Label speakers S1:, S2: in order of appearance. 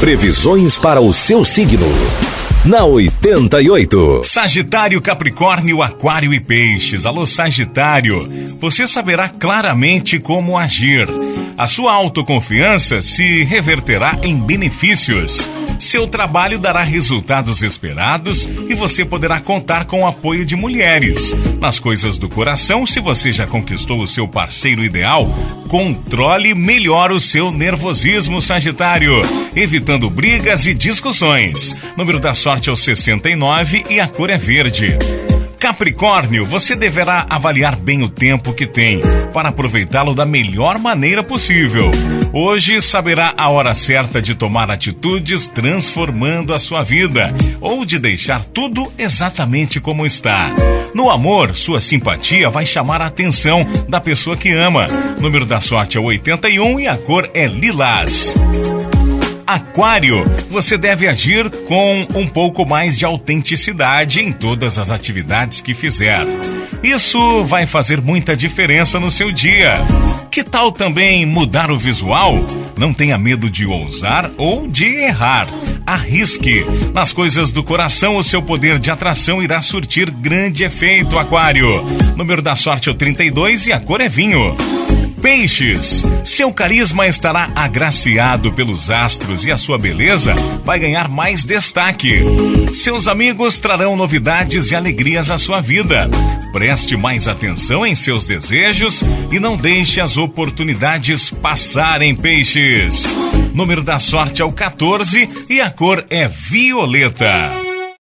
S1: Previsões para o seu signo. Na 88.
S2: Sagitário, Capricórnio, Aquário e Peixes. Alô, Sagitário. Você saberá claramente como agir. A sua autoconfiança se reverterá em benefícios. Seu trabalho dará resultados esperados e você poderá contar com o apoio de mulheres. Nas coisas do coração, se você já conquistou o seu parceiro ideal, controle melhor o seu nervosismo, Sagitário, evitando brigas e discussões. Número da sorte é o 69 e a cor é verde. Capricórnio, você deverá avaliar bem o tempo que tem para aproveitá-lo da melhor maneira possível. Hoje saberá a hora certa de tomar atitudes transformando a sua vida ou de deixar tudo exatamente como está. No amor, sua simpatia vai chamar a atenção da pessoa que ama. Número da sorte é 81 e a cor é lilás. Aquário, você deve agir com um pouco mais de autenticidade em todas as atividades que fizer. Isso vai fazer muita diferença no seu dia. Que tal também mudar o visual? Não tenha medo de ousar ou de errar. Arrisque. Nas coisas do coração, o seu poder de atração irá surtir grande efeito, Aquário. Número da sorte é o 32 e a cor é vinho. Peixes, seu carisma estará agraciado pelos astros e a sua beleza vai ganhar mais destaque. Seus amigos trarão novidades e alegrias à sua vida. Preste mais atenção em seus desejos e não deixe as oportunidades passarem, peixes. Número da sorte é o 14 e a cor é violeta.